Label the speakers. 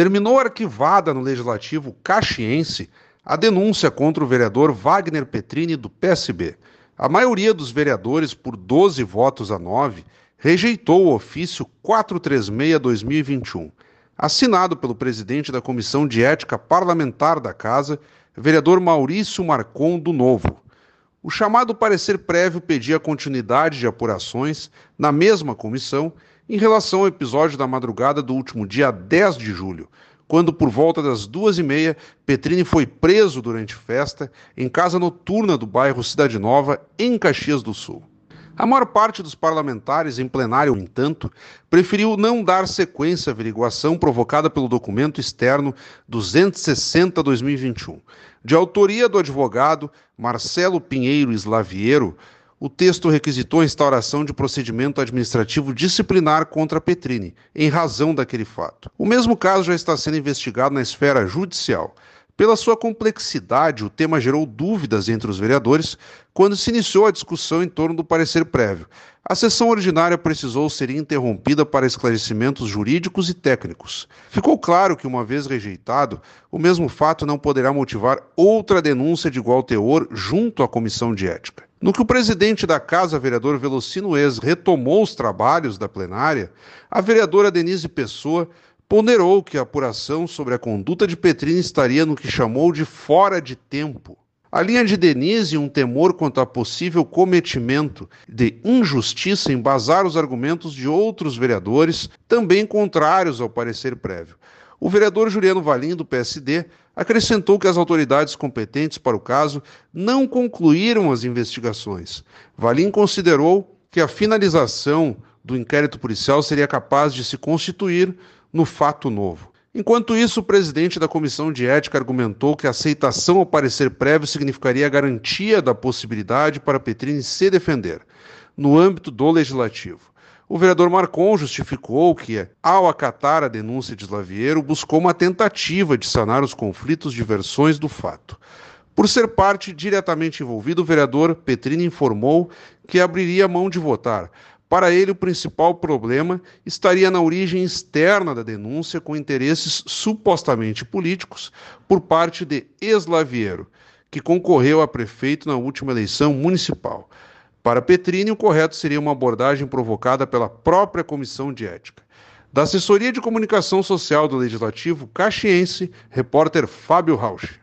Speaker 1: terminou arquivada no Legislativo caxiense a denúncia contra o vereador Wagner Petrini, do PSB. A maioria dos vereadores, por 12 votos a 9, rejeitou o ofício 436-2021, assinado pelo presidente da Comissão de Ética Parlamentar da Casa, vereador Maurício Marcon do Novo. O chamado parecer prévio pedia continuidade de apurações na mesma comissão em relação ao episódio da madrugada do último dia 10 de julho, quando, por volta das duas e meia, Petrini foi preso durante festa em casa noturna do bairro Cidade Nova, em Caxias do Sul. A maior parte dos parlamentares em plenário, no entanto, preferiu não dar sequência à averiguação provocada pelo documento externo 260-2021, de autoria do advogado Marcelo Pinheiro Slaviero, o texto requisitou a instauração de procedimento administrativo disciplinar contra Petrini, em razão daquele fato. O mesmo caso já está sendo investigado na esfera judicial. Pela sua complexidade, o tema gerou dúvidas entre os vereadores quando se iniciou a discussão em torno do parecer prévio. A sessão ordinária precisou ser interrompida para esclarecimentos jurídicos e técnicos. Ficou claro que, uma vez rejeitado, o mesmo fato não poderá motivar outra denúncia de igual teor junto à comissão de ética. No que o presidente da casa, vereador Velocino Ex, retomou os trabalhos da plenária, a vereadora Denise Pessoa ponderou que a apuração sobre a conduta de Petrini estaria no que chamou de fora de tempo. A linha de Denise, um temor quanto a possível cometimento de injustiça, embasar os argumentos de outros vereadores, também contrários ao parecer prévio. O vereador Juliano Valim, do PSD, acrescentou que as autoridades competentes para o caso não concluíram as investigações. Valim considerou que a finalização do inquérito policial seria capaz de se constituir no fato novo. Enquanto isso, o presidente da comissão de ética argumentou que a aceitação ao parecer prévio significaria a garantia da possibilidade para Petrini se defender, no âmbito do legislativo. O vereador Marcon justificou que, ao acatar a denúncia de Slaviero, buscou uma tentativa de sanar os conflitos de versões do fato. Por ser parte diretamente envolvido, o vereador Petrini informou que abriria mão de votar, para ele, o principal problema estaria na origem externa da denúncia, com interesses supostamente políticos por parte de Eslaviero, que concorreu a prefeito na última eleição municipal. Para Petrini, o correto seria uma abordagem provocada pela própria comissão de ética. Da assessoria de comunicação social do Legislativo Caxiense, repórter Fábio Rauch.